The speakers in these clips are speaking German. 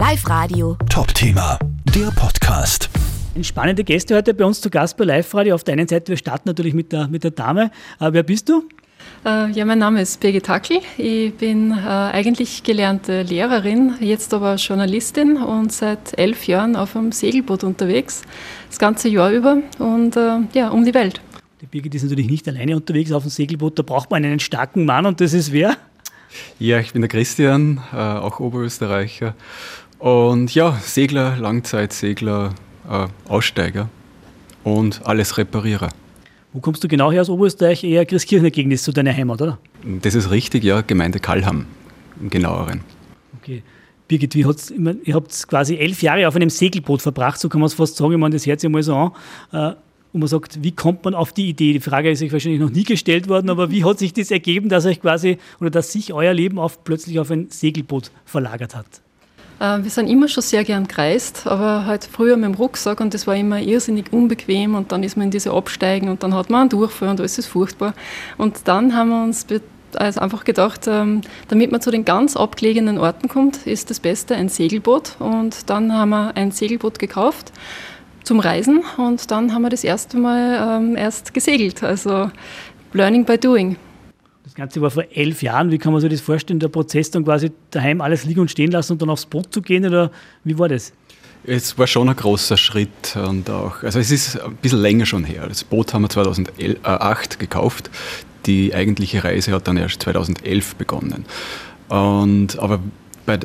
Live Radio. Top-Thema, der Podcast. Ein spannende Gäste heute bei uns zu Gast bei Live Radio. Auf der einen Seite, wir starten natürlich mit der, mit der Dame. Äh, wer bist du? Äh, ja, mein Name ist Birgit Hackel. Ich bin äh, eigentlich gelernte Lehrerin, jetzt aber Journalistin und seit elf Jahren auf einem Segelboot unterwegs, das ganze Jahr über und äh, ja, um die Welt. Die Birgit ist natürlich nicht alleine unterwegs auf dem Segelboot, da braucht man einen starken Mann und das ist wer? Ja, ich bin der Christian, äh, auch Oberösterreicher. Und ja, Segler, Langzeitsegler, äh, Aussteiger und alles Reparierer. Wo kommst du genau her aus Oberösterreich? Eher Christkirchner Gegend ist so deine Heimat, oder? Das ist richtig, ja, Gemeinde Kallham im genaueren. Okay. Birgit, wie hat's, ihr habt quasi elf Jahre auf einem Segelboot verbracht, so kann man es fast sagen. Ich meine, das hört sich mal so an. Äh, und man sagt, wie kommt man auf die Idee? Die Frage ist euch wahrscheinlich noch nie gestellt worden, aber wie hat sich das ergeben, dass euch quasi oder dass sich euer Leben auf, plötzlich auf ein Segelboot verlagert hat? Äh, wir sind immer schon sehr gern gereist, aber halt früher mit dem Rucksack und das war immer irrsinnig unbequem und dann ist man in diese Absteigen und dann hat man einen Durchfall und alles ist furchtbar. Und dann haben wir uns also einfach gedacht, ähm, damit man zu den ganz abgelegenen Orten kommt, ist das Beste ein Segelboot und dann haben wir ein Segelboot gekauft zum Reisen und dann haben wir das erste Mal ähm, erst gesegelt, also Learning by Doing. Ganze war vor elf Jahren. Wie kann man sich das vorstellen, der Prozess dann quasi daheim alles liegen und stehen lassen und dann aufs Boot zu gehen oder wie war das? Es war schon ein großer Schritt und auch, also es ist ein bisschen länger schon her. Das Boot haben wir 2008 gekauft. Die eigentliche Reise hat dann erst 2011 begonnen. Und, aber bei,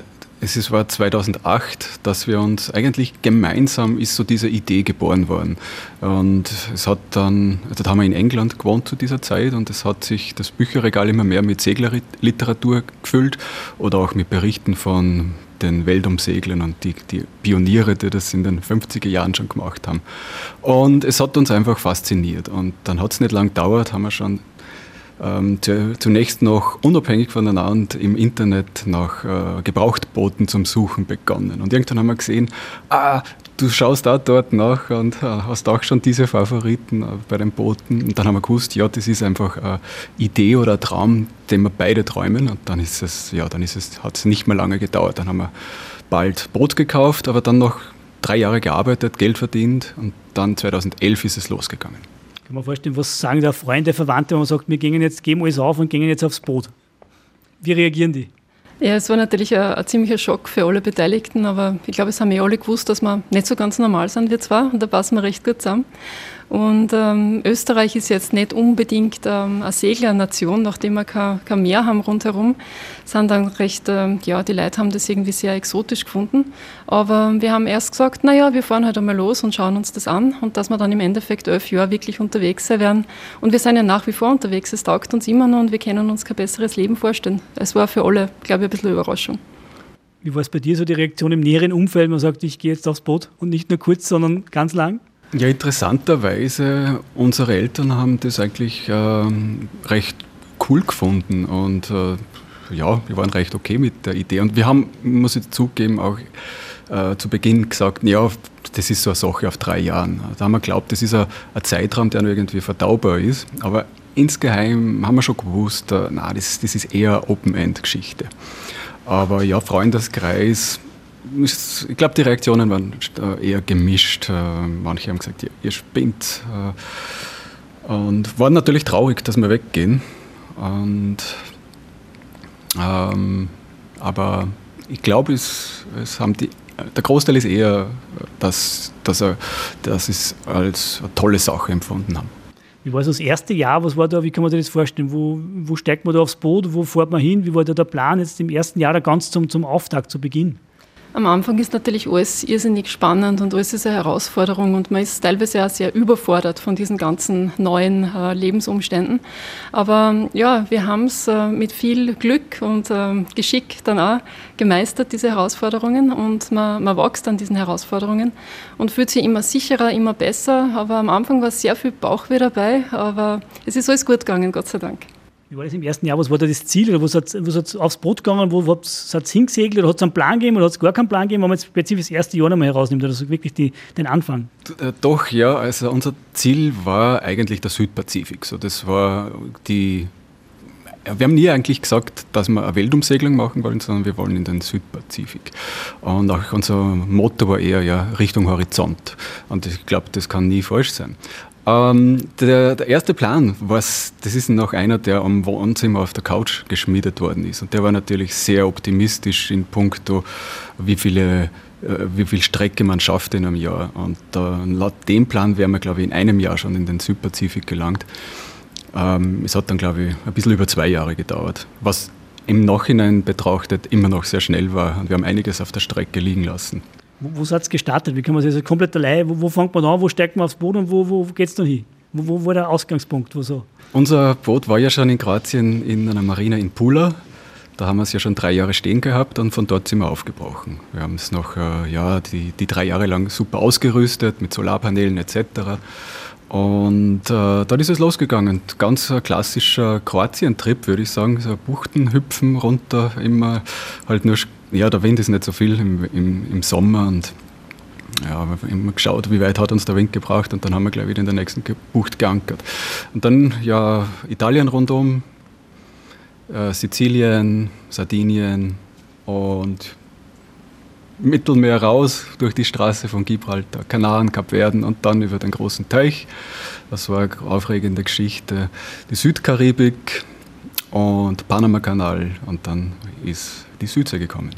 es war 2008, dass wir uns eigentlich gemeinsam ist so diese Idee geboren worden. Und es hat dann, also da haben wir in England gewohnt zu dieser Zeit und es hat sich das Bücherregal immer mehr mit Seglerliteratur gefüllt oder auch mit Berichten von den Weltumseglern und die, die Pioniere, die das in den 50er Jahren schon gemacht haben. Und es hat uns einfach fasziniert. Und dann hat es nicht lang gedauert, haben wir schon ähm, zunächst noch unabhängig voneinander im Internet nach äh, Gebrauchtbooten zum Suchen begonnen. Und irgendwann haben wir gesehen, ah, du schaust auch dort nach und äh, hast auch schon diese Favoriten äh, bei den Booten. Und dann haben wir gewusst, ja, das ist einfach eine Idee oder ein Traum, den wir beide träumen. Und dann ist es, ja, dann ist es, hat es nicht mehr lange gedauert. Dann haben wir bald Boot gekauft, aber dann noch drei Jahre gearbeitet, Geld verdient und dann 2011 ist es losgegangen. Kann man vorstellen, was sagen da Freunde, Verwandte, wenn man sagt, wir gehen jetzt, geben alles auf und gehen jetzt aufs Boot? Wie reagieren die? Ja, es war natürlich ein, ein, ziemlicher Schock für alle Beteiligten, aber ich glaube, es haben eh alle gewusst, dass wir nicht so ganz normal sind, wir zwar, und da passen wir recht gut zusammen. Und ähm, Österreich ist jetzt nicht unbedingt ähm, eine Seglernation, nachdem wir kein, kein Meer haben rundherum, sind dann recht, ähm, ja, die Leute haben das irgendwie sehr exotisch gefunden. Aber wir haben erst gesagt, naja, wir fahren halt einmal los und schauen uns das an und dass wir dann im Endeffekt elf Jahre wirklich unterwegs sein werden. Und wir sind ja nach wie vor unterwegs, es taugt uns immer noch und wir können uns kein besseres Leben vorstellen. Es war für alle, glaube ich, ein bisschen Überraschung. Wie war es bei dir so die Reaktion im näheren Umfeld? Man sagt, ich gehe jetzt aufs Boot und nicht nur kurz, sondern ganz lang? Ja, interessanterweise, unsere Eltern haben das eigentlich äh, recht cool gefunden und äh, ja, wir waren recht okay mit der Idee. Und wir haben, muss ich zugeben, auch äh, zu Beginn gesagt, ja, das ist so eine Sache auf drei Jahren. Da haben wir geglaubt, das ist ein, Zeitraum, der irgendwie verdaubar ist. Aber insgeheim haben wir schon gewusst, äh, na, das, das ist eher Open-End-Geschichte. Aber ja, Freundeskreis, ich glaube, die Reaktionen waren äh, eher gemischt. Äh, manche haben gesagt, ihr, ihr spinnt. Äh, und waren natürlich traurig, dass wir weggehen. Und, ähm, aber ich glaube, es, es haben die, der Großteil ist eher, dass, dass, er, dass sie es als eine tolle Sache empfunden haben. Wie war so das erste Jahr? Was war da? Wie kann man sich das vorstellen? Wo, wo steigt man da aufs Boot? Wo fährt man hin? Wie war da der Plan jetzt im ersten Jahr da ganz zum, zum Auftakt, zu Beginn? Am Anfang ist natürlich alles irrsinnig spannend und alles ist eine Herausforderung und man ist teilweise auch sehr überfordert von diesen ganzen neuen äh, Lebensumständen. Aber ja, wir haben es äh, mit viel Glück und äh, Geschick dann auch gemeistert, diese Herausforderungen und man, man wächst an diesen Herausforderungen und fühlt sich immer sicherer, immer besser. Aber am Anfang war sehr viel Bauchweh dabei, aber es ist alles gut gegangen, Gott sei Dank. Wie war das im ersten Jahr? Was war da das Ziel? Oder was hat es aufs Boot gegangen? Wo, hat es hingesegelt? Oder hat es einen Plan gegeben? Oder hat es gar keinen Plan gegeben, wenn man jetzt spezifisch das erste Jahr nochmal herausnimmt? Oder so wirklich die, den Anfang? Äh, doch, ja. Also unser Ziel war eigentlich der Südpazifik. So, das war die wir haben nie eigentlich gesagt, dass wir eine Weltumsegelung machen wollen, sondern wir wollen in den Südpazifik. Und auch unser Motto war eher ja, Richtung Horizont. Und ich glaube, das kann nie falsch sein. Ähm, der, der, erste Plan, was, das ist noch einer, der am Wohnzimmer auf der Couch geschmiedet worden ist. Und der war natürlich sehr optimistisch in puncto, wie viele äh, wie viel Strecke man schafft in einem Jahr. Und äh, laut dem Plan wären wir, glaube ich, in einem Jahr schon in den Südpazifik gelangt. Ähm, es hat dann, glaube ich, ein bisschen über zwei Jahre gedauert, was im Nachhinein betrachtet immer noch sehr schnell war. Und wir haben einiges auf der Strecke liegen lassen. Wo, wo ihr gestartet? Wie kann man sich also komplett allein, wo, wo fängt man an, wo steigt man aufs Boot und wo, wo geht es dann hin? Wo, wo war der Ausgangspunkt? Wo so? Unser Boot war ja schon in Kroatien in einer Marina in Pula. Da haben wir es ja schon drei Jahre stehen gehabt und von dort sind wir aufgebrochen. Wir haben es noch äh, ja, die, die drei Jahre lang super ausgerüstet mit Solarpanelen etc. Und äh, dann ist es losgegangen. Ganz ein klassischer Kroatien-Trip, würde ich sagen. So Buchten, Hüpfen runter, immer halt nur, ja, der Wind ist nicht so viel im, im, im Sommer und ja, wir haben immer geschaut, wie weit hat uns der Wind gebraucht und dann haben wir gleich wieder in der nächsten Bucht geankert. Und dann ja Italien rundum, äh, Sizilien, Sardinien und Mittelmeer raus durch die Straße von Gibraltar, Kanaren, Kapverden und dann über den großen Teich. Das war eine aufregende Geschichte. Die Südkaribik und Panama-Kanal und dann ist die Südsee gekommen.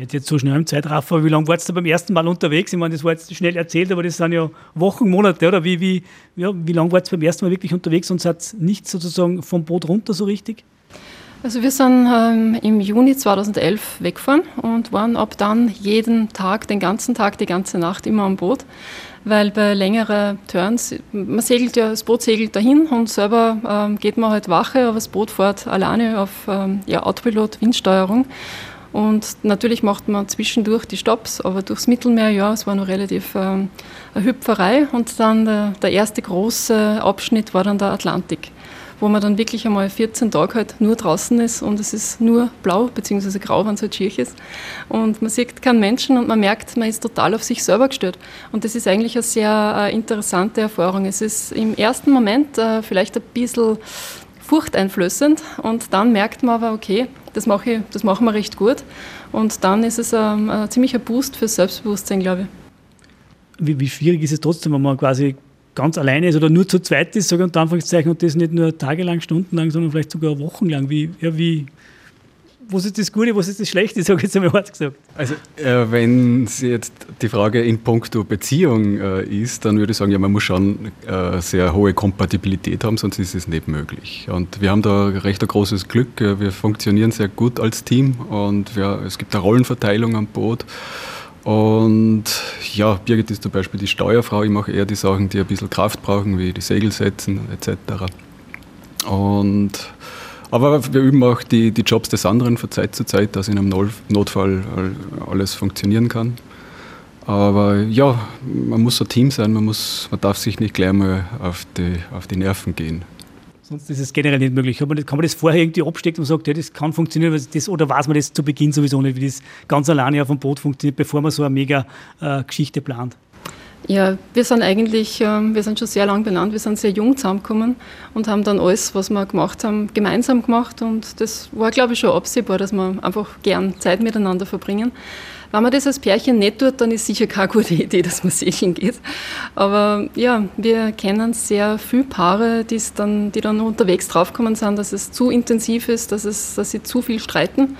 Hat jetzt so schnell im Zeitraffer, wie lange warst du beim ersten Mal unterwegs? Ich meine, das war jetzt schnell erzählt, aber das sind ja Wochen, Monate, oder? Wie, wie, ja, wie lange warst du beim ersten Mal wirklich unterwegs und seid nicht sozusagen vom Boot runter so richtig? Also wir sind ähm, im Juni 2011 weggefahren und waren ab dann jeden Tag, den ganzen Tag, die ganze Nacht immer am Boot, weil bei längeren Turns, man segelt ja, das Boot segelt dahin und selber ähm, geht man halt Wache, aber das Boot fährt alleine auf ähm, ja, Autopilot, Windsteuerung und natürlich macht man zwischendurch die Stops, aber durchs Mittelmeer, ja, es war noch relativ ähm, eine Hüpferei und dann der, der erste große Abschnitt war dann der Atlantik wo man dann wirklich einmal 14 Tage halt nur draußen ist und es ist nur blau bzw. grau, wenn es halt schier ist. Und man sieht keinen Menschen und man merkt, man ist total auf sich selber gestört. Und das ist eigentlich eine sehr äh, interessante Erfahrung. Es ist im ersten Moment äh, vielleicht ein bisschen furchteinflößend und dann merkt man aber, okay, das, mache ich, das machen wir recht gut. Und dann ist es ein, ähm, ein ziemlicher Boost fürs Selbstbewusstsein, glaube ich. Wie, wie, schwierig ist es trotzdem, wenn man quasi ganz alleine ist oder nur zu zweit ist, ich unter Anführungszeichen, und das nicht nur tagelang, stundenlang, sondern vielleicht sogar wochenlang. Wie, ja, wie, was ist das Gute, was ist das Schlechte, sage ich jetzt einmal hart gesagt. Also, äh, wenn Sie jetzt die Frage in puncto Beziehung äh, ist, dann würde ich sagen, ja, man muss schon äh, sehr hohe Kompatibilität haben, sonst ist es nicht möglich. Und wir haben da recht ein großes Glück. Wir funktionieren sehr gut als Team und wir, es gibt eine Rollenverteilung am Boot. Und ja, Birgit ist zum Beispiel die Steuerfrau. Ich mache eher die Sachen, die ein bisschen Kraft brauchen, wie die Segel setzen etc. Und, aber wir üben auch die, die Jobs des anderen von Zeit zu Zeit, dass in einem Notfall alles funktionieren kann. Aber ja, man muss ein Team sein, man, muss, man darf sich nicht gleich mal auf die, auf die Nerven gehen. Sonst ist es generell nicht möglich. Kann man, das, kann man das vorher irgendwie abstecken und sagt, ja, das kann funktionieren, das, oder weiß man das zu Beginn sowieso nicht, wie das ganz alleine auf dem Boot funktioniert, bevor man so eine mega äh, Geschichte plant? Ja, wir sind eigentlich, ähm, wir sind schon sehr lang benannt, wir sind sehr jung zusammengekommen und haben dann alles, was wir gemacht haben, gemeinsam gemacht und das war, glaube ich, schon absehbar, dass wir einfach gern Zeit miteinander verbringen. Wenn man das als Pärchen nicht tut, dann ist sicher keine gute Idee, dass man segeln geht. Aber ja, wir kennen sehr viele Paare, dann, die dann unterwegs draufgekommen sind, dass es zu intensiv ist, dass, es, dass sie zu viel streiten.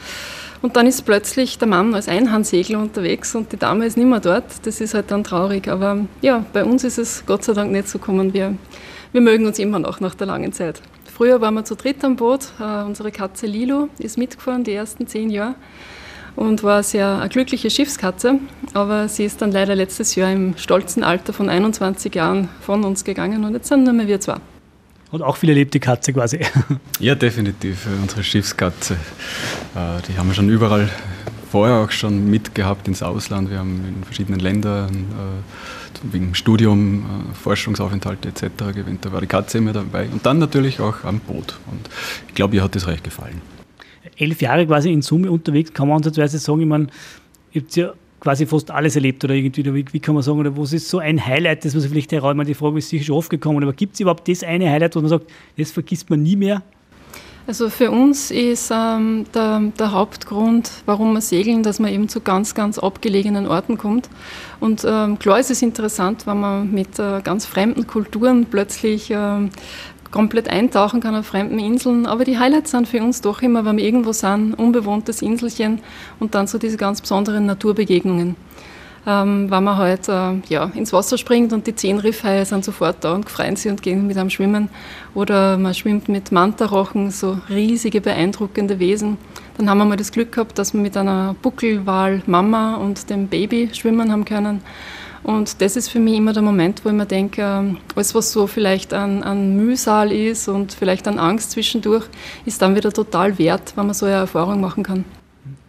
Und dann ist plötzlich der Mann als Einhandsegler unterwegs und die Dame ist nicht mehr dort. Das ist halt dann traurig. Aber ja, bei uns ist es Gott sei Dank nicht so gekommen. Wir, wir mögen uns immer noch nach der langen Zeit. Früher waren wir zu dritt am Boot. Uh, unsere Katze Lilo ist mitgefahren die ersten zehn Jahre und war sehr eine glückliche Schiffskatze. Aber sie ist dann leider letztes Jahr im stolzen Alter von 21 Jahren von uns gegangen und jetzt sind nur mehr wir zwei. Und auch viel erlebt die Katze quasi. Ja, definitiv. Unsere Schiffskatze. Äh, die haben wir schon überall vorher auch schon mitgehabt ins Ausland. Wir haben in verschiedenen Ländern äh, wegen Studium, äh, Forschungsaufenthalte etc. gewinnt. Da war die Katze immer dabei. Und dann natürlich auch am Boot. Und ich glaube, ihr hat das recht gefallen elf Jahre quasi in Summe unterwegs, kann man ansatzweise sagen, ich meine, ihr habt ja quasi fast alles erlebt oder irgendwie, wie, wie, kann man sagen, oder was ist so ein Highlight, das man vielleicht heraus, die Frage ist sicher schon oft gekommen, aber gibt es überhaupt das eine Highlight, wo man sagt, das vergisst man nie mehr? Also für uns ist ähm, der, der, Hauptgrund, warum wir segeln, dass man eben zu ganz, ganz abgelegenen Orten kommt. Und ähm, klar ist es interessant, wenn man mit äh, ganz fremden Kulturen plötzlich äh, komplett eintauchen kann auf fremden Inseln. Aber die Highlights sind für uns doch immer, wenn wir irgendwo sind, unbewohntes Inselchen und dann so diese ganz besonderen Naturbegegnungen ähm, wenn man halt äh, ja, ins Wasser springt und die zehn Riffhaie sind sofort da und freuen sich und gehen mit einem schwimmen. Oder man schwimmt mit Mantarochen, so riesige, beeindruckende Wesen. Dann haben wir mal das Glück gehabt, dass wir mit einer Buckelwal Mama und dem Baby schwimmen haben können. Und das ist für mich immer der Moment, wo ich mir denke, ähm, alles, was so vielleicht an, an Mühsal ist und vielleicht an Angst zwischendurch, ist dann wieder total wert, wenn man so eine Erfahrung machen kann.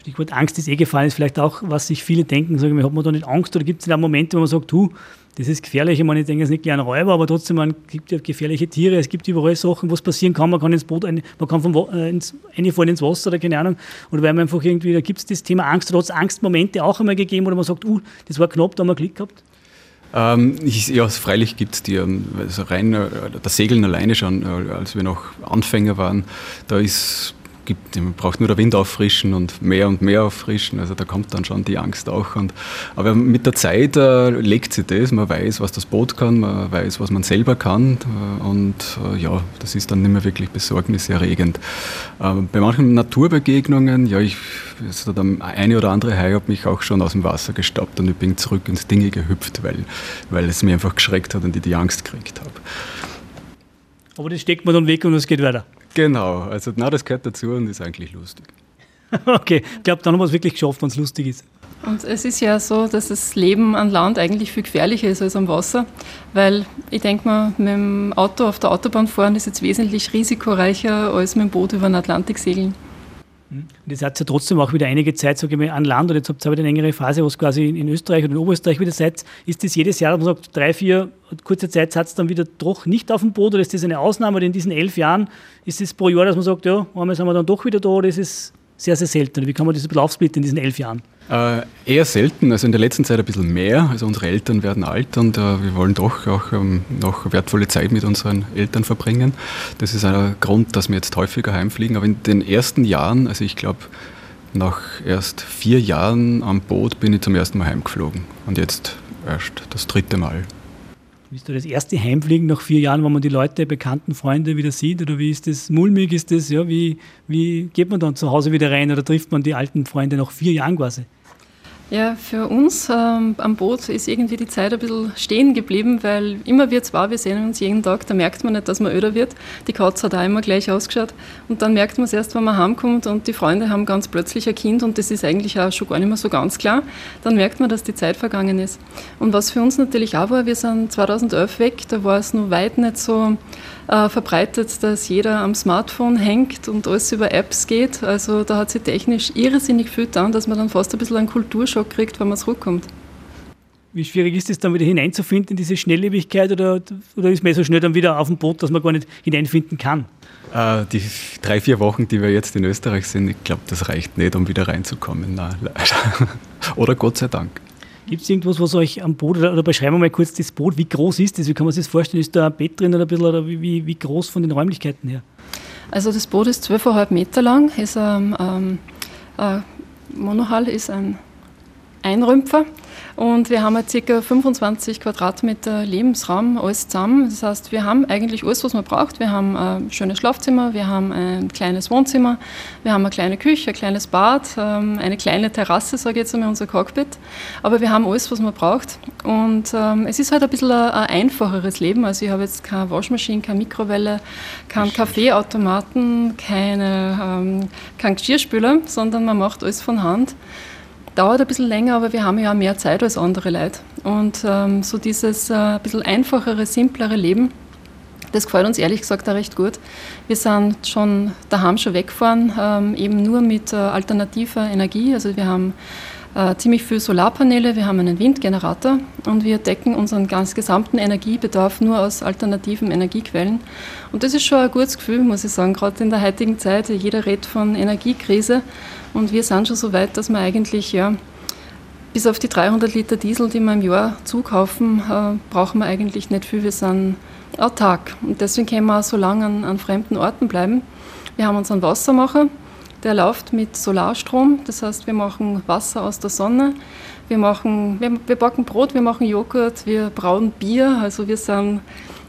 Stichwort Angst ist eh gefallen, ist vielleicht auch, was sich viele denken, sagen, hat man da nicht Angst oder gibt es da Momente, wo man sagt, du, das ist gefährlich, ich meine, ich denke, es ist nicht ein Räuber, aber trotzdem, man gibt ja gefährliche Tiere, es gibt überall Sachen, was passieren kann, man kann ins Boot, ein, man kann vom, äh, ins, Wasser oder keine Ahnung, oder weil man einfach irgendwie, da gibt es das Thema Angst, oder hat es Angstmomente auch einmal gegeben, wo man sagt, uh, das war knapp, da haben wir Glück gehabt? Ähm, ich, ja, freilich gibt es die, ähm, also rein äh, das Segeln alleine schon, äh, als wir noch Anfänger waren, da ist gibt, man braucht nur der Wind auffrischen und mehr und mehr auffrischen. Also da kommt dann schon die Angst auch. Und, aber mit der Zeit äh, legt sich das. Man weiß, was das Boot kann, man weiß, was man selber kann. Äh, und äh, ja, das ist dann nicht mehr wirklich besorgniserregend. Äh, bei manchen Naturbegegnungen, ja, ich, also der eine oder andere Hai hat mich auch schon aus dem Wasser gestoppt und ich bin zurück ins Dinge gehüpft, weil, weil es mir einfach geschreckt hat und ich die Angst gekriegt habe. Aber das steckt man dann weg und es geht weiter. Genau, also na, das gehört dazu und ist eigentlich lustig. okay, ich glaube, dann haben wir es wirklich geschafft, wenn es lustig ist. Und es ist ja so, dass das Leben an Land eigentlich viel gefährlicher ist als am Wasser, weil ich denke mal, mit dem Auto auf der Autobahn fahren ist jetzt wesentlich risikoreicher als mit dem Boot über den Atlantik segeln. Und jetzt hat ja trotzdem auch wieder einige Zeit, sage ich mal, an Land und jetzt habt ihr aber eine längere Phase, wo es quasi in Österreich oder in Oberösterreich wieder seid. Ist das jedes Jahr, dass man sagt, drei, vier, kurze Zeit seid ihr dann wieder doch nicht auf dem Boot oder ist das eine Ausnahme oder in diesen elf Jahren ist es pro Jahr, dass man sagt, ja, einmal sind wir dann doch wieder da oder ist es sehr, sehr selten? Wie kann man das ein bisschen aufsplitten in diesen elf Jahren? Äh, eher selten, also in der letzten Zeit ein bisschen mehr. Also unsere Eltern werden alt und äh, wir wollen doch auch ähm, noch wertvolle Zeit mit unseren Eltern verbringen. Das ist ein Grund, dass wir jetzt häufiger heimfliegen. Aber in den ersten Jahren, also ich glaube, nach erst vier Jahren am Boot bin ich zum ersten Mal heimgeflogen und jetzt erst das dritte Mal. Ist das erste Heimfliegen nach vier Jahren, wenn man die Leute, bekannten Freunde wieder sieht? Oder wie ist das? Mulmig ist das? Ja, wie, wie geht man dann zu Hause wieder rein oder trifft man die alten Freunde nach vier Jahren quasi? Ja, für uns ähm, am Boot ist irgendwie die Zeit ein bisschen stehen geblieben, weil immer wir zwar, wir sehen uns jeden Tag, da merkt man nicht, dass man öder wird. Die Katze hat auch immer gleich ausgeschaut. Und dann merkt man es erst, wenn man heimkommt und die Freunde haben ganz plötzlich ein Kind und das ist eigentlich auch schon gar nicht mehr so ganz klar. Dann merkt man, dass die Zeit vergangen ist. Und was für uns natürlich auch war, wir sind 2011 weg, da war es noch weit nicht so äh, verbreitet, dass jeder am Smartphone hängt und alles über Apps geht. Also da hat sich technisch irrsinnig viel getan, dass man dann fast ein bisschen einen Kulturschock kriegt, wenn man zurückkommt. Wie schwierig ist es dann wieder hineinzufinden in diese Schnelllebigkeit oder, oder ist man so schnell dann wieder auf dem Boot, dass man gar nicht hineinfinden kann? Äh, die drei, vier Wochen, die wir jetzt in Österreich sind, ich glaube, das reicht nicht, um wieder reinzukommen. Nein, oder Gott sei Dank. Gibt es irgendwas, was euch am Boot, oder, oder beschreiben wir mal kurz das Boot, wie groß ist das? Wie kann man sich das vorstellen? Ist da ein Bett drin oder ein bisschen, oder wie, wie groß von den Räumlichkeiten her? Also das Boot ist 12,5 Meter lang, ist ein ähm, äh, Monohull, ist ein Einrümpfer und wir haben ca. 25 Quadratmeter Lebensraum, alles zusammen. Das heißt, wir haben eigentlich alles, was man braucht. Wir haben ein schönes Schlafzimmer, wir haben ein kleines Wohnzimmer, wir haben eine kleine Küche, ein kleines Bad, ähm, eine kleine Terrasse, sage ich jetzt einmal, unser Cockpit. Aber wir haben alles, was man braucht. Und ähm, es ist halt ein bisschen ein, ein einfacheres Leben. Also ich habe jetzt keine Waschmaschine, keine Mikrowelle, keinen Kaffeeautomaten, keine, ähm, keinen Geschirrspüler, sondern man macht alles von Hand dauert ein bisschen länger, aber wir haben ja auch mehr Zeit als andere Leute. Und ähm, so dieses äh, ein bisschen einfachere, simplere Leben, das gefällt uns ehrlich gesagt auch recht gut. Wir sind schon daheim schon weggefahren, ähm, eben nur mit äh, alternativer Energie. Also wir haben äh, ziemlich viel Solarpaneele, wir haben einen Windgenerator und wir decken unseren ganz gesamten Energiebedarf nur aus alternativen Energiequellen. Und das ist schon ein gutes Gefühl, muss ich sagen, gerade in der heutigen Zeit. Jeder redet von Energiekrise und wir sind schon so weit, dass wir eigentlich, ja, bis auf die 300 Liter Diesel, die wir im Jahr zukaufen, äh, brauchen wir eigentlich nicht viel. Wir sind autark. Und deswegen können wir auch so lange an, an fremden Orten bleiben. Wir haben unseren Wassermacher, der läuft mit Solarstrom. Das heißt, wir machen Wasser aus der Sonne. Wir, machen, wir, wir backen Brot, wir machen Joghurt, wir brauen Bier. Also wir sind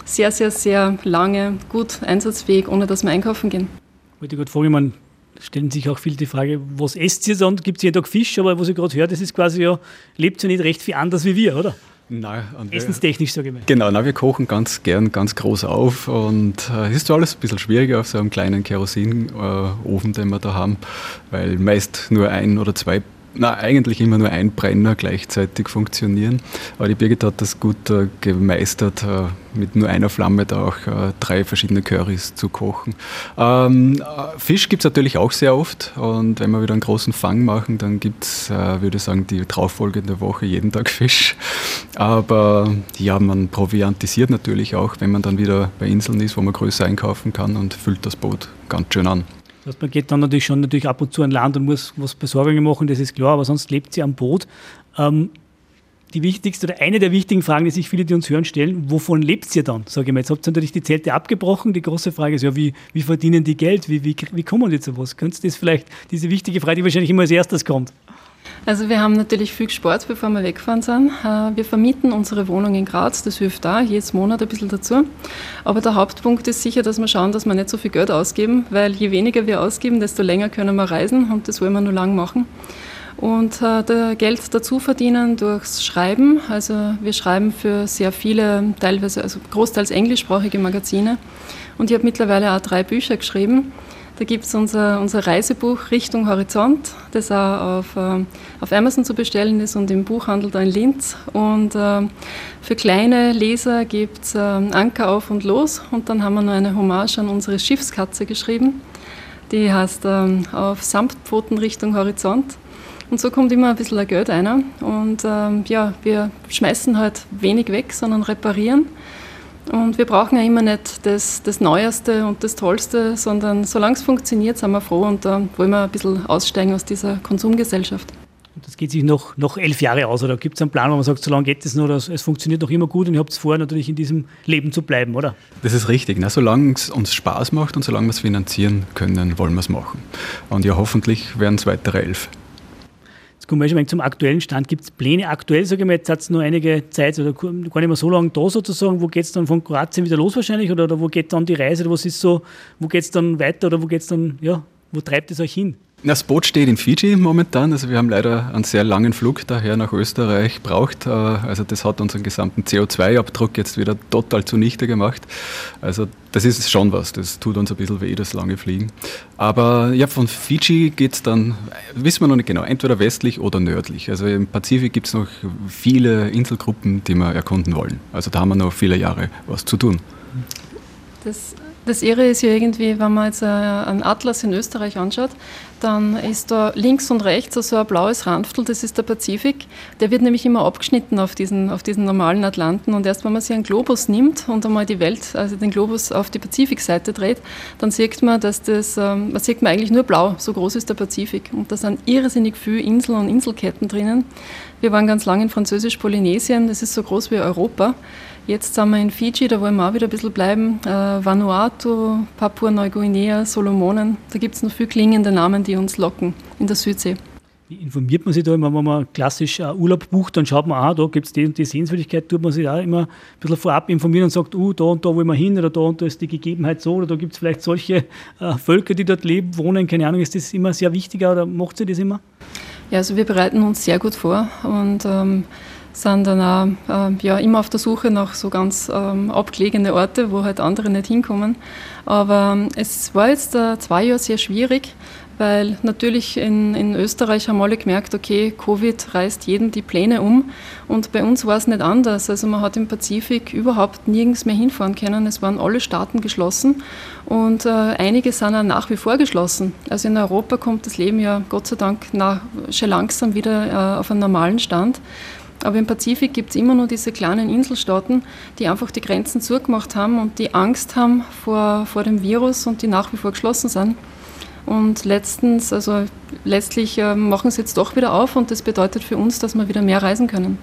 sehr, sehr, sehr lange gut einsatzfähig, ohne dass wir einkaufen gehen. Ich wollte gerade fragen, man stellen sich auch viele die Frage, was esst ihr dann? Gibt es jeden Tag Fisch? Aber was ich gerade höre, das ist quasi ja, lebt ja nicht recht viel anders wie wir, oder? Nein, Essenstechnisch, sage ich mal. Genau, nein, wir kochen ganz gern ganz groß auf und äh, es ist alles ein bisschen schwieriger auf so einem kleinen Kerosinofen, äh, den wir da haben, weil meist nur ein oder zwei na, eigentlich immer nur ein Brenner gleichzeitig funktionieren. Aber die Birgit hat das gut äh, gemeistert, äh, mit nur einer Flamme da auch äh, drei verschiedene Currys zu kochen. Ähm, äh, Fisch gibt es natürlich auch sehr oft und wenn wir wieder einen großen Fang machen, dann gibt es, äh, würde ich sagen, die darauffolgende Woche jeden Tag Fisch. Aber ja, man proviantisiert natürlich auch, wenn man dann wieder bei Inseln ist, wo man größer einkaufen kann und füllt das Boot ganz schön an. Das man geht dann natürlich schon natürlich ab und zu an Land und muss was Besorgungen machen, das ist klar, aber sonst lebt sie am Boot. Ähm, die wichtigste oder eine der wichtigen Fragen, die sich viele, die uns hören, stellen, wovon lebt ihr dann? Sage ich mal, jetzt habt ihr natürlich die Zelte abgebrochen. Die große Frage ist ja, wie, wie verdienen die Geld? Wie, wie, wie kommen die zu was? Könntest du das vielleicht, diese wichtige Frage, die wahrscheinlich immer als erstes kommt? Also wir haben natürlich viel gespart, bevor wir weggefahren sind. Äh, wir vermieten unsere Wohnung in Graz, das hilft da, jedes Monat ein bisschen dazu. Aber der Hauptpunkt ist sicher, dass wir schauen, dass wir nicht so viel Geld ausgeben, weil je weniger wir ausgeben, desto länger können wir reisen und das wollen wir nur lang machen. Und äh, Geld dazu verdienen durchs Schreiben. Also wir schreiben für sehr viele, teilweise, also großteils englischsprachige Magazine. Und ich habe mittlerweile auch drei Bücher geschrieben. Da gibt es unser, unser Reisebuch Richtung Horizont, das auch auf, äh, auf Amazon zu bestellen ist und im Buchhandel da in Linz. Und äh, für kleine Leser gibt es äh, Anker auf und los. Und dann haben wir noch eine Hommage an unsere Schiffskatze geschrieben. Die heißt ähm, auf Samtpfoten Richtung Horizont. Und so kommt immer ein bisschen Geld rein. Und ähm, ja, wir schmeißen halt wenig weg, sondern reparieren. Und wir brauchen ja immer nicht das, das Neueste und das Tollste, sondern solange es funktioniert, sind wir froh und da wollen wir ein bisschen aussteigen aus dieser Konsumgesellschaft. Und das geht sich noch, noch elf Jahre aus, oder gibt es einen Plan, wo man sagt, so lange geht es noch, oder es funktioniert noch immer gut und ihr habt es vor, natürlich in diesem Leben zu bleiben, oder? Das ist richtig. Ne? Solange es uns Spaß macht und solange wir es finanzieren können, wollen wir es machen. Und ja, hoffentlich werden es weitere elf. Jetzt kommen wir schon mal zum aktuellen Stand. Gibt es Pläne aktuell, sage ich mal, jetzt hat es nur einige Zeit oder gar nicht mehr so lange da sozusagen. Wo geht es dann von Kroatien wieder los wahrscheinlich oder, oder wo geht dann die Reise oder was ist so, wo geht es dann weiter oder wo geht es dann, ja, wo treibt es euch hin? Das Boot steht in Fiji momentan. Also wir haben leider einen sehr langen Flug daher nach Österreich braucht. Äh, also das hat unseren gesamten CO2-Abdruck jetzt wieder total zunichte gemacht. Also das ist schon was. Das tut uns ein bisschen weh, das lange Fliegen. Aber ja, von Fiji geht es dann, wissen wir noch nicht genau, entweder westlich oder nördlich. Also im Pazifik gibt es noch viele Inselgruppen, die wir erkunden wollen. Also da haben wir noch viele Jahre was zu tun. Das das Irre ist ja irgendwie, wenn man jetzt äh, einen Atlas in Österreich anschaut, dann ist da links und rechts so ein blaues Randviertel, das ist der Pazifik. Der wird nämlich immer abgeschnitten auf diesen, auf diesen normalen Atlanten. Und erst wenn man sich einen Globus nimmt und einmal die Welt, also den Globus auf die Pazifikseite dreht, dann sieht man, dass das, ähm, man sieht man eigentlich nur blau, so groß ist der Pazifik. Und da sind irrsinnig viele Inseln und Inselketten drinnen. Wir waren ganz lange in Französisch-Polynesien, das ist so groß wie Europa. Jetzt sind wir in Fiji, da wollen wir auch wieder ein bisschen bleiben. Äh, Vanuatu, Papua-Neuguinea, Solomonen. Da gibt es noch viel klingende Namen, die uns locken in der Südsee. Wie informiert man sich da immer, wenn man klassisch Urlaub bucht, dann schaut man, ah, da gibt es die und die Sehenswürdigkeit, tut man sich da immer ein bisschen vorab informieren und sagt, uh, da und da wollen wir hin oder da und da ist die Gegebenheit so oder da gibt es vielleicht solche äh, Völker, die dort leben, wohnen, keine Ahnung, ist das immer sehr wichtiger oder macht sie das immer? Ja, also wir bereiten uns sehr gut vor und ähm, sind dann auch äh, ja, immer auf der Suche nach so ganz ähm, abgelegene Orte, wo halt andere nicht hinkommen. Aber ähm, es war jetzt äh, zwei Jahre sehr schwierig, weil natürlich in, in Österreich haben alle gemerkt, okay, Covid reißt jeden die Pläne um und bei uns war es nicht anders. Also man hat im Pazifik überhaupt nirgends mehr hinfahren können. Es waren alle Staaten geschlossen und äh, einige sind auch nach wie vor geschlossen. Also in Europa kommt das Leben ja Gott sei Dank nach, schon langsam wieder äh, auf einen normalen Stand. Aber im Pazifik gibt es immer nur diese kleinen Inselstaaten, die einfach die Grenzen zugemacht haben und die Angst haben vor, vor dem Virus und die nach wie vor geschlossen sind. Und letztens, also letztlich äh, machen sie jetzt doch wieder auf und das bedeutet für uns, dass wir wieder mehr reisen können.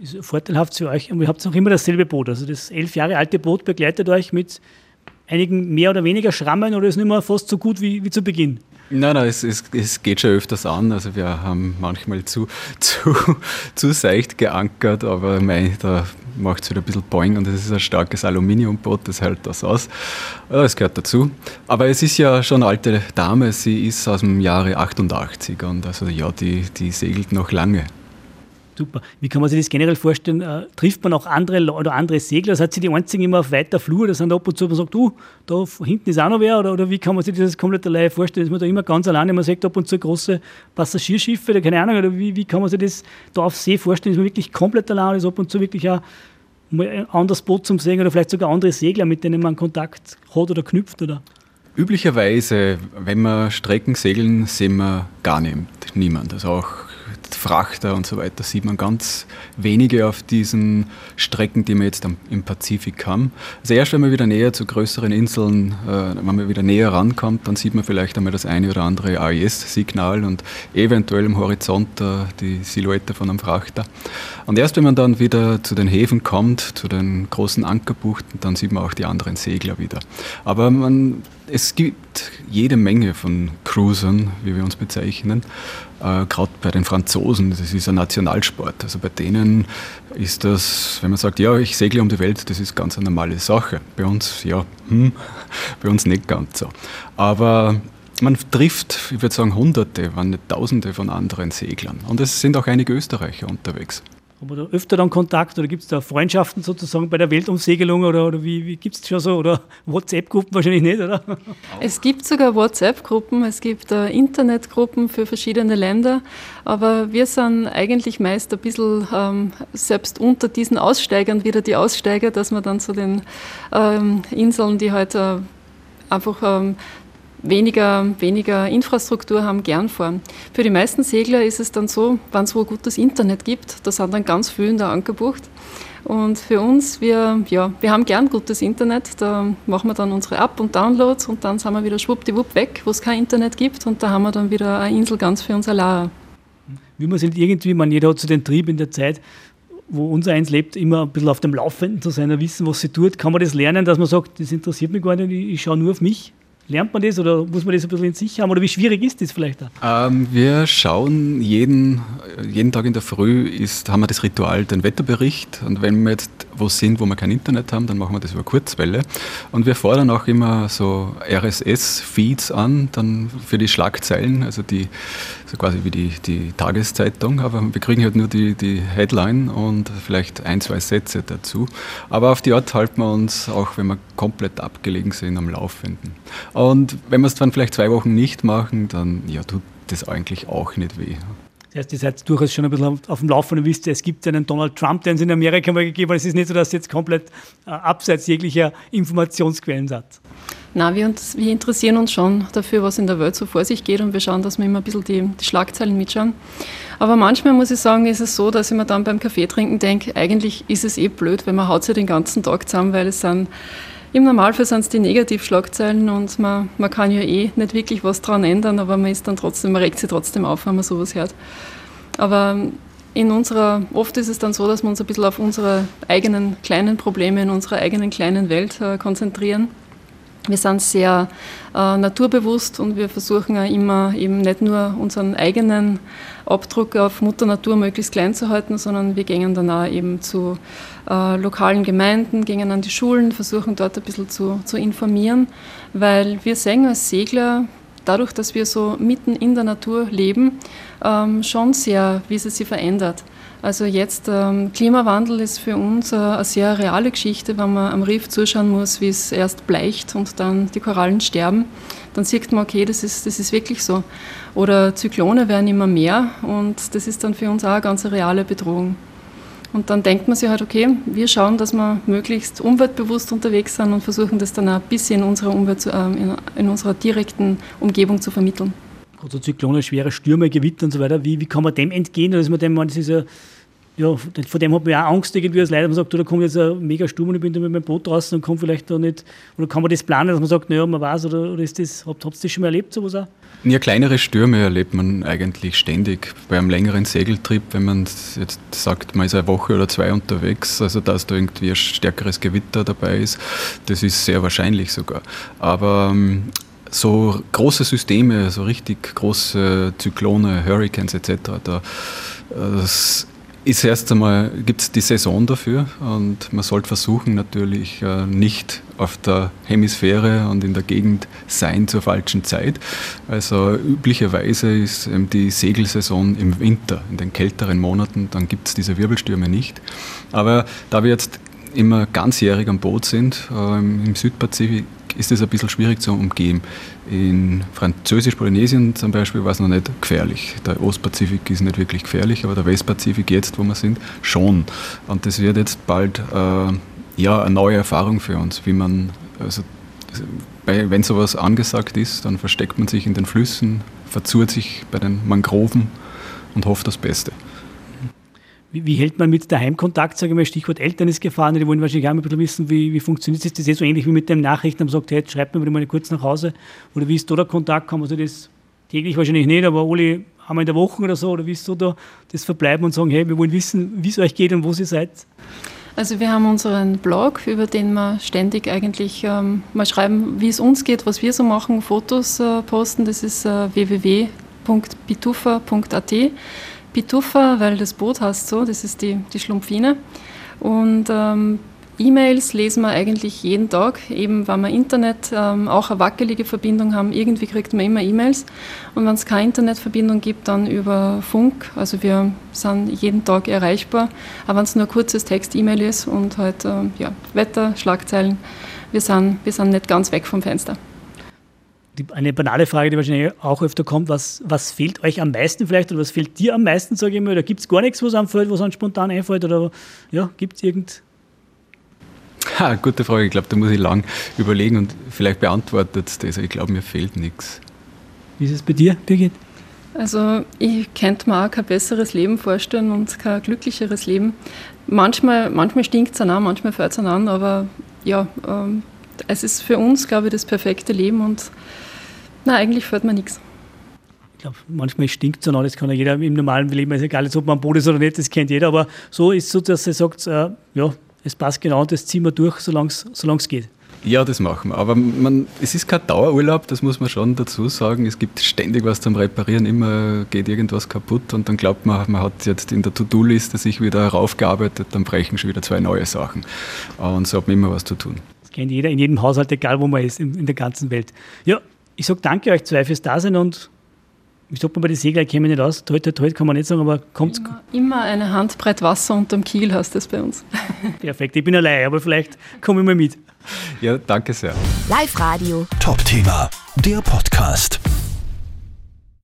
Ist vorteilhaft für euch, und ihr habt noch immer dasselbe Boot. Also das elf Jahre alte Boot begleitet euch mit einigen mehr oder weniger Schrammen oder ist nicht mehr fast so gut wie, wie zu Beginn? Nein, nein, es, es, es, geht schon öfters an. Also wir haben manchmal zu, zu, zu seicht geankert, aber mei, da macht es wieder ein bisschen Boing und es ist ein starkes Aluminiumboot, das hält das aus. Es gehört dazu. Aber es ist ja schon eine alte Dame, sie ist aus dem Jahre 88 und also ja, die, die segelt noch lange. Super. Wie kann man sich das generell vorstellen? Äh, trifft man auch andere oder andere Segler? Seid ihr die einzigen immer auf weiter Flur? Da sind ab und zu, man sagt, du, da hinten ist auch noch wer? Oder, oder wie kann man sich das komplett alleine vorstellen? Ist man da immer ganz alleine? Man sagt ab und zu große Passagierschiffe oder keine Ahnung. Oder wie, wie kann man sich das da auf See vorstellen? Ist man wirklich komplett alleine? Ist ab und zu wirklich auch ein anderes Boot zum Segeln oder vielleicht sogar andere Segler, mit denen man Kontakt hat oder knüpft? Oder? Üblicherweise, wenn wir Strecken segeln, sehen wir gar niemand. Also auch Frachter und so weiter sieht man ganz wenige auf diesen Strecken, die wir jetzt im Pazifik haben. Also erst wenn man wieder näher zu größeren Inseln, äh, wenn man wieder näher rankommt, dann sieht man vielleicht einmal das eine oder andere AIS-Signal und eventuell im Horizont äh, die Silhouette von einem Frachter. Und erst wenn man dann wieder zu den Häfen kommt, zu den großen Ankerbuchten, dann sieht man auch die anderen Segler wieder. Aber man, es gibt jede Menge von Cruisern, wie wir uns bezeichnen äh, gerade bei den Franzosen, das ist ein Nationalsport. Also bei denen ist das, wenn man sagt, ja, ich segle um die Welt, das ist ganz eine normale Sache. Bei uns, ja, hm, bei uns nicht ganz so. Aber man trifft, ich würde sagen, Hunderte, wenn nicht Tausende von anderen Seglern. Und es sind auch einige Österreicher unterwegs. Haben wir da öfter dann Kontakt oder gibt es da Freundschaften sozusagen bei der Weltumsegelung oder, oder wie, wie gibt es schon so? Oder WhatsApp-Gruppen wahrscheinlich nicht, oder? Es gibt sogar WhatsApp-Gruppen, es gibt äh, Internetgruppen für verschiedene Länder, aber wir sind eigentlich meist ein bisschen ähm, selbst unter diesen Aussteigern wieder die Aussteiger, dass wir dann zu den ähm, Inseln, die heute äh, einfach ähm, weniger, weniger Infrastruktur haben, gern fahren. Für die meisten Segler ist es dann so, wenn es wo gutes Internet gibt, da sind dann ganz viele in der Ankerbucht. Und für uns, wir, ja, wir haben gern gutes Internet, da machen wir dann unsere Up- und Downloads und dann sind wir wieder schwuppdiwupp weg, wo es kein Internet gibt und da haben wir dann wieder eine Insel ganz für uns allein. Wie man sich irgendwie, man jeder hat so den Trieb in der Zeit, wo unser eins lebt, immer ein bisschen auf dem Laufenden zu sein, wissen, was sie tut. Kann man das lernen, dass man sagt, das interessiert mich gar nicht, ich schaue nur auf mich? Lernt man das oder muss man das ein bisschen in sich haben oder wie schwierig ist das vielleicht auch? Ähm, wir schauen jeden, jeden Tag in der Früh ist, haben wir das Ritual, den Wetterbericht und wenn wir jetzt wo sind, wo wir kein Internet haben, dann machen wir das über Kurzwelle und wir fordern auch immer so RSS-Feeds an, dann für die Schlagzeilen, also die so quasi wie die, die Tageszeitung, aber wir kriegen halt nur die, die Headline und vielleicht ein, zwei Sätze dazu. Aber auf die Art halten wir uns, auch wenn wir komplett abgelegen sind, am Laufenden. Und wenn wir es dann vielleicht zwei Wochen nicht machen, dann ja, tut das eigentlich auch nicht weh. Das heißt, ihr seid durchaus schon ein bisschen auf dem Laufenden. Wisst es gibt einen Donald Trump, den es in Amerika mal gegeben hat. Es ist nicht so, dass es jetzt komplett äh, abseits jeglicher Informationsquellen seid. Nein, wir, uns, wir, interessieren uns schon dafür, was in der Welt so vor sich geht und wir schauen, dass wir immer ein bisschen die, die Schlagzeilen mitschauen. Aber manchmal muss ich sagen, ist es so, dass ich mir dann beim Kaffee trinken denke, eigentlich ist es eh blöd, weil man haut sich den ganzen Tag zusammen, weil es sind im Normalfall sind es die Negativschlagzeilen und man, man kann ja eh nicht wirklich was daran ändern, aber man ist dann trotzdem, man regt sich trotzdem auf, wenn man sowas hört. Aber in unserer, oft ist es dann so, dass wir uns ein bisschen auf unsere eigenen kleinen Probleme in unserer eigenen kleinen Welt äh, konzentrieren. Wir sind sehr äh, naturbewusst und wir versuchen auch immer eben nicht nur unseren eigenen Abdruck auf Mutter Natur möglichst klein zu halten, sondern wir gehen dann auch eben zu äh, lokalen Gemeinden, gehen an die Schulen, versuchen dort ein bisschen zu, zu informieren, weil wir sehen als Segler, dadurch, dass wir so mitten in der Natur leben, ähm, schon sehr, wie sie sich verändert. Also jetzt, ähm, Klimawandel ist für uns äh, eine sehr reale Geschichte, wenn man am Riff zuschauen muss, wie es erst bleicht und dann die Korallen sterben. Dann sieht man, okay, das ist, das ist wirklich so. Oder Zyklone werden immer mehr und das ist dann für uns auch eine ganz reale Bedrohung. Und dann denkt man sich halt, okay, wir schauen, dass wir möglichst umweltbewusst unterwegs sind und versuchen das dann auch ein bisschen in unserer, Umwelt, ähm, in, in unserer direkten Umgebung zu vermitteln. Also Zyklone, schwere Stürme, Gewitter und so weiter, wie, wie kann man dem entgehen? Ist man dem, das ist ja ja, vor dem hat man ja auch Angst irgendwie als Leiter, man sagt, da kommt jetzt ein mega Sturm und ich bin da mit meinem Boot draußen und komme vielleicht da nicht, oder kann man das planen, dass man sagt, naja, man weiß, oder, oder ist das, habt ihr das schon mal erlebt, sowas auch? Ja, kleinere Stürme erlebt man eigentlich ständig. Bei einem längeren Segeltrip, wenn man jetzt sagt, man ist eine Woche oder zwei unterwegs, also dass da irgendwie ein stärkeres Gewitter dabei ist, das ist sehr wahrscheinlich sogar. Aber ähm, so große Systeme, so richtig große Zyklone, Hurricanes etc., da das ist erst einmal, gibt es die Saison dafür und man sollte versuchen natürlich äh, nicht auf der Hemisphäre und in der Gegend sein zur falschen Zeit. Also üblicherweise ist die Segelsaison im Winter, in den kälteren Monaten, dann gibt es diese Wirbelstürme nicht. Aber da wir jetzt immer ganzjährig am Boot sind, äh, im Südpazifik ist es ein bisschen schwierig zu umgehen. In Französisch-Polynesien zum Beispiel war es noch nicht gefährlich. Der Ostpazifik ist nicht wirklich gefährlich, aber der Westpazifik jetzt, wo wir sind, schon. Und das wird jetzt bald äh, ja, eine neue Erfahrung für uns, wie man, also, wenn sowas angesagt ist, dann versteckt man sich in den Flüssen, verzurrt sich bei den Mangroven und hofft das Beste. Wie, wie, hält man mit daheim Kontakt, sage ich mal, Stichwort Eltern ist gefahren, die wollen wahrscheinlich auch ein bisschen wissen, wie, wie funktioniert das? Ist das so ähnlich wie mit dem Nachrichten, man sagt, hey, jetzt schreibt mir mal kurz nach Hause oder wie ist da der Kontakt? Kann man so das täglich wahrscheinlich nicht, aber alle einmal in der Woche oder so oder wie ist so da das Verbleiben und sagen, hey, wir wollen wissen, wie es euch geht und wo ihr seid? Also wir haben unseren Blog, über den wir ständig eigentlich ähm, mal schreiben, wie es uns geht, was wir so machen, Fotos äh, posten. Das ist äh, www.bitufa.at. Pituffa, weil das Boot heißt so, das ist die, die Schlumpfine. Und ähm, E-Mails lesen wir eigentlich jeden Tag, eben weil wir Internet ähm, auch eine wackelige Verbindung haben. Irgendwie kriegt man immer E-Mails. Und wenn es keine Internetverbindung gibt, dann über Funk. Also wir sind jeden Tag erreichbar, aber wenn es nur ein kurzes Text-E-Mail ist und halt ähm, ja, Wetter, Schlagzeilen, wir sind, wir sind nicht ganz weg vom Fenster eine banale Frage, die wahrscheinlich auch öfter kommt, was, was fehlt euch am meisten vielleicht oder was fehlt dir am meisten, sage ich mal, oder gibt es gar nichts, was einem fällt, was einem spontan einfällt oder ja, gibt es irgend... Ha, gute Frage, ich glaube, da muss ich lang überlegen und vielleicht beantwortet es das, ich glaube, mir fehlt nichts. Wie ist es bei dir, Birgit? Also ich könnte mir auch kein besseres Leben vorstellen und kein glücklicheres Leben. Manchmal, manchmal stinkt es an, manchmal fällt es an, aber ja, ähm, es ist für uns, glaube ich, das perfekte Leben und na, eigentlich fällt mir nichts. Ich glaube, manchmal stinkt es noch, das kann ja jeder im normalen Leben, ist egal, ob man am Boden ist oder nicht, das kennt jeder, aber so ist es so, dass er sagt, äh, ja, es passt genau und das ziehen wir durch, solange es geht. Ja, das machen wir. Aber man, es ist kein Dauerurlaub, das muss man schon dazu sagen. Es gibt ständig was zum Reparieren, immer geht irgendwas kaputt und dann glaubt man, man hat jetzt in der To-Do-Liste sich wieder raufgearbeitet, dann brechen schon wieder zwei neue Sachen. Und so hat man immer was zu tun. Das kennt jeder in jedem Haushalt, egal wo man ist, in, in der ganzen Welt. Ja, ich sage danke euch zwei fürs Dasein und ich sagt man bei den Segler, käme nicht aus. Heute, heute, heute kann man nicht sagen, aber kommt immer, immer eine Handbreit Wasser unterm Kiel hast das bei uns. Perfekt, ich bin allein, aber vielleicht komme ich mal mit. Ja, danke sehr. Live Radio. Top-Thema, der Podcast.